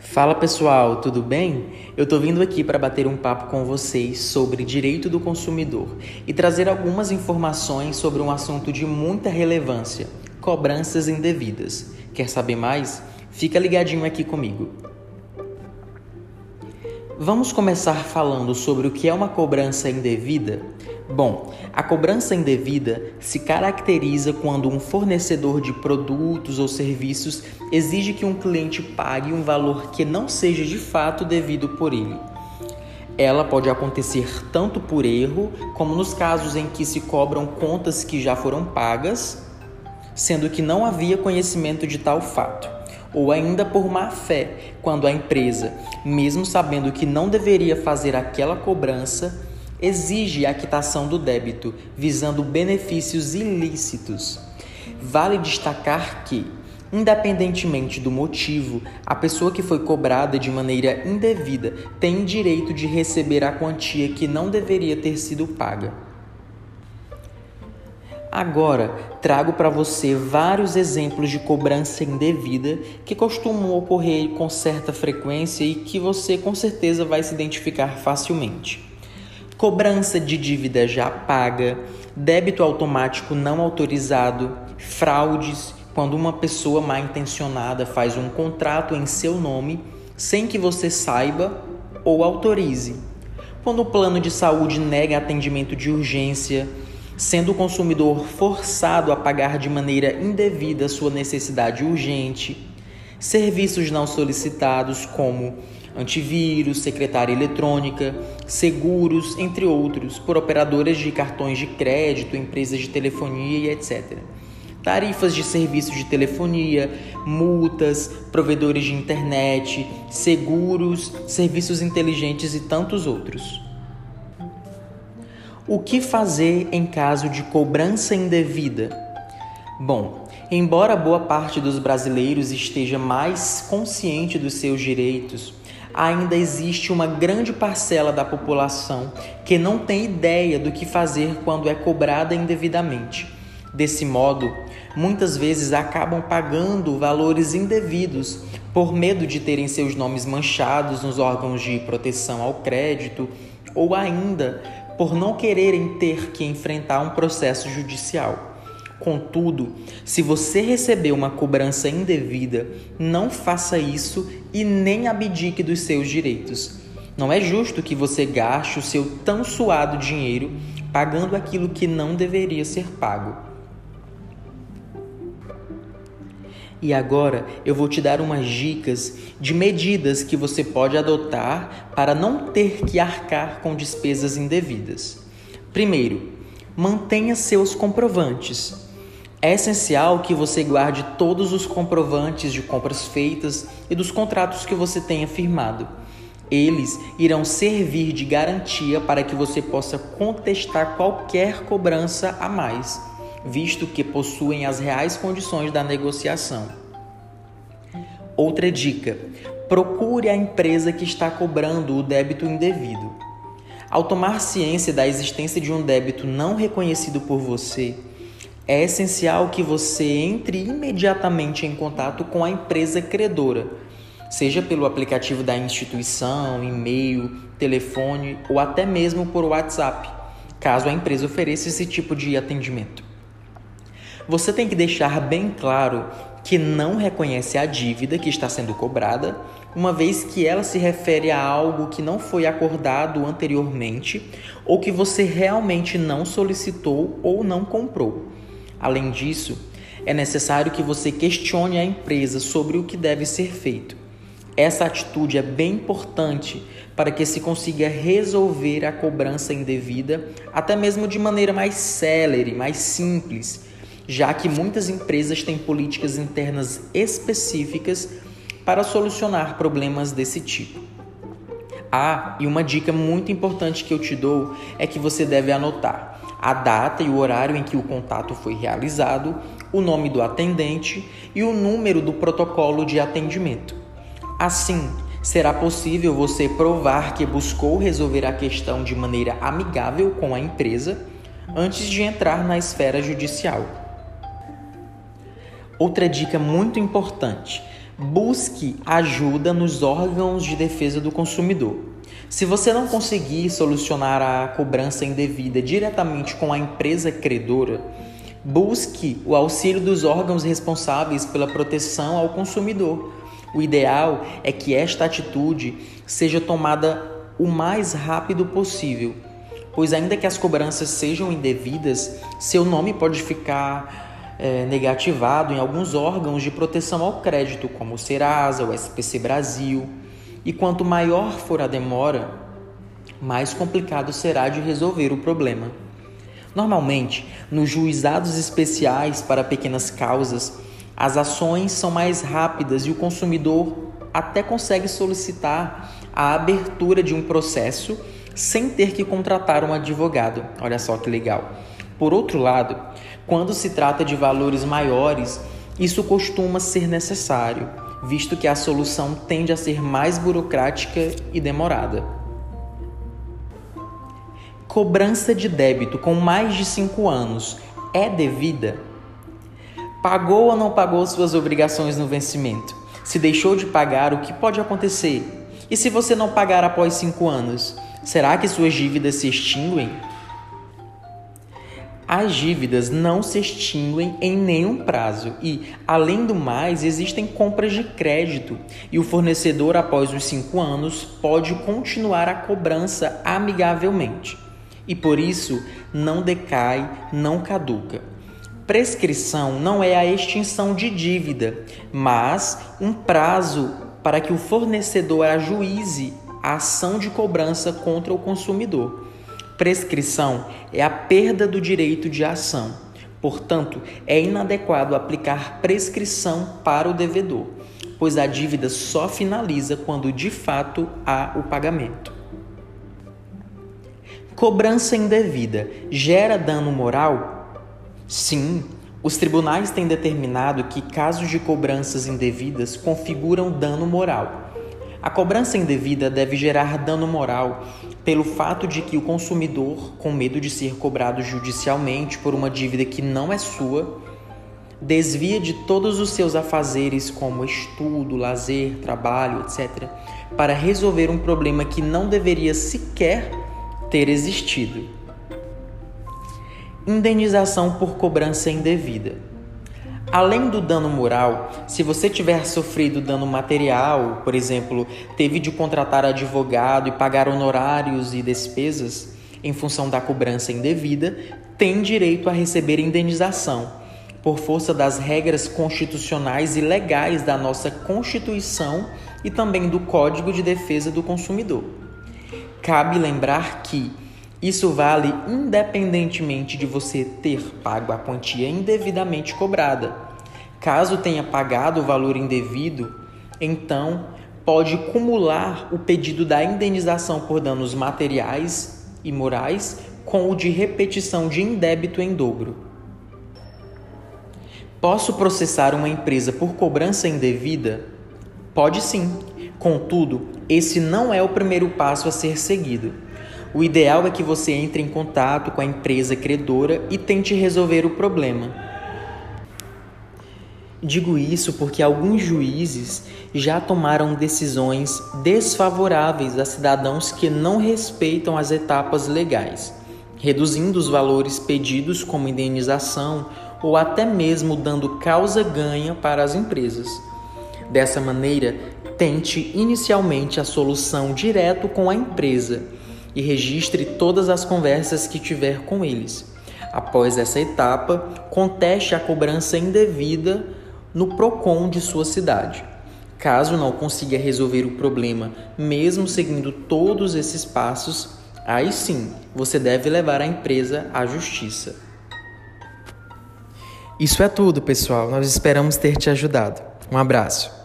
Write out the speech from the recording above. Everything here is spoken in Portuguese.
Fala pessoal, tudo bem? Eu tô vindo aqui para bater um papo com vocês sobre direito do consumidor e trazer algumas informações sobre um assunto de muita relevância: cobranças indevidas. Quer saber mais? Fica ligadinho aqui comigo. Vamos começar falando sobre o que é uma cobrança indevida? Bom, a cobrança indevida se caracteriza quando um fornecedor de produtos ou serviços exige que um cliente pague um valor que não seja de fato devido por ele. Ela pode acontecer tanto por erro, como nos casos em que se cobram contas que já foram pagas, sendo que não havia conhecimento de tal fato ou ainda por má fé, quando a empresa, mesmo sabendo que não deveria fazer aquela cobrança, exige a quitação do débito, visando benefícios ilícitos. Vale destacar que, independentemente do motivo, a pessoa que foi cobrada de maneira indevida tem direito de receber a quantia que não deveria ter sido paga. Agora, trago para você vários exemplos de cobrança indevida que costumam ocorrer com certa frequência e que você com certeza vai se identificar facilmente cobrança de dívida já paga, débito automático não autorizado, fraudes, quando uma pessoa mal intencionada faz um contrato em seu nome sem que você saiba ou autorize. Quando o plano de saúde nega atendimento de urgência, sendo o consumidor forçado a pagar de maneira indevida sua necessidade urgente, serviços não solicitados como antivírus, secretária eletrônica, seguros, entre outros, por operadoras de cartões de crédito, empresas de telefonia e etc. Tarifas de serviços de telefonia, multas, provedores de internet, seguros, serviços inteligentes e tantos outros. O que fazer em caso de cobrança indevida? Bom, embora boa parte dos brasileiros esteja mais consciente dos seus direitos, ainda existe uma grande parcela da população que não tem ideia do que fazer quando é cobrada indevidamente. Desse modo, muitas vezes acabam pagando valores indevidos por medo de terem seus nomes manchados nos órgãos de proteção ao crédito ou ainda por não quererem ter que enfrentar um processo judicial. Contudo, se você receber uma cobrança indevida, não faça isso e nem abdique dos seus direitos. Não é justo que você gaste o seu tão suado dinheiro pagando aquilo que não deveria ser pago. E agora eu vou te dar umas dicas de medidas que você pode adotar para não ter que arcar com despesas indevidas. Primeiro, mantenha seus comprovantes. É essencial que você guarde todos os comprovantes de compras feitas e dos contratos que você tenha firmado. Eles irão servir de garantia para que você possa contestar qualquer cobrança a mais, visto que possuem as reais condições da negociação. Outra dica: procure a empresa que está cobrando o débito indevido. Ao tomar ciência da existência de um débito não reconhecido por você, é essencial que você entre imediatamente em contato com a empresa credora, seja pelo aplicativo da instituição, e-mail, telefone ou até mesmo por WhatsApp, caso a empresa ofereça esse tipo de atendimento. Você tem que deixar bem claro que não reconhece a dívida que está sendo cobrada, uma vez que ela se refere a algo que não foi acordado anteriormente ou que você realmente não solicitou ou não comprou. Além disso, é necessário que você questione a empresa sobre o que deve ser feito. Essa atitude é bem importante para que se consiga resolver a cobrança indevida, até mesmo de maneira mais célere, mais simples, já que muitas empresas têm políticas internas específicas para solucionar problemas desse tipo. Ah, e uma dica muito importante que eu te dou é que você deve anotar a data e o horário em que o contato foi realizado, o nome do atendente e o número do protocolo de atendimento. Assim, será possível você provar que buscou resolver a questão de maneira amigável com a empresa antes de entrar na esfera judicial. Outra dica muito importante: Busque ajuda nos órgãos de defesa do consumidor. Se você não conseguir solucionar a cobrança indevida diretamente com a empresa credora, busque o auxílio dos órgãos responsáveis pela proteção ao consumidor. O ideal é que esta atitude seja tomada o mais rápido possível, pois, ainda que as cobranças sejam indevidas, seu nome pode ficar é, negativado em alguns órgãos de proteção ao crédito, como o Serasa, o SPC Brasil. E quanto maior for a demora, mais complicado será de resolver o problema. Normalmente, nos juizados especiais para pequenas causas, as ações são mais rápidas e o consumidor até consegue solicitar a abertura de um processo sem ter que contratar um advogado. Olha só que legal. Por outro lado, quando se trata de valores maiores, isso costuma ser necessário, visto que a solução tende a ser mais burocrática e demorada. Cobrança de débito com mais de 5 anos é devida? Pagou ou não pagou suas obrigações no vencimento? Se deixou de pagar, o que pode acontecer? E se você não pagar após 5 anos, será que suas dívidas se extinguem? As dívidas não se extinguem em nenhum prazo e, além do mais, existem compras de crédito e o fornecedor, após os cinco anos, pode continuar a cobrança amigavelmente e por isso não decai, não caduca. Prescrição não é a extinção de dívida, mas um prazo para que o fornecedor ajuize a ação de cobrança contra o consumidor. Prescrição é a perda do direito de ação. Portanto, é inadequado aplicar prescrição para o devedor, pois a dívida só finaliza quando de fato há o pagamento. Cobrança indevida gera dano moral? Sim, os tribunais têm determinado que casos de cobranças indevidas configuram dano moral. A cobrança indevida deve gerar dano moral pelo fato de que o consumidor, com medo de ser cobrado judicialmente por uma dívida que não é sua, desvia de todos os seus afazeres, como estudo, lazer, trabalho, etc., para resolver um problema que não deveria sequer ter existido. Indenização por cobrança indevida. Além do dano moral, se você tiver sofrido dano material, por exemplo, teve de contratar advogado e pagar honorários e despesas em função da cobrança indevida, tem direito a receber indenização, por força das regras constitucionais e legais da nossa Constituição e também do Código de Defesa do Consumidor. Cabe lembrar que isso vale independentemente de você ter pago a quantia indevidamente cobrada. Caso tenha pagado o valor indevido, então pode cumular o pedido da indenização por danos materiais e morais com o de repetição de indébito em dobro. Posso processar uma empresa por cobrança indevida? Pode sim. Contudo, esse não é o primeiro passo a ser seguido. O ideal é que você entre em contato com a empresa credora e tente resolver o problema. Digo isso porque alguns juízes já tomaram decisões desfavoráveis a cidadãos que não respeitam as etapas legais, reduzindo os valores pedidos como indenização ou até mesmo dando causa-ganha para as empresas. Dessa maneira, tente inicialmente a solução direto com a empresa e registre todas as conversas que tiver com eles. Após essa etapa, conteste a cobrança indevida no PROCON de sua cidade. Caso não consiga resolver o problema, mesmo seguindo todos esses passos, aí sim você deve levar a empresa à justiça. Isso é tudo, pessoal. Nós esperamos ter te ajudado. Um abraço.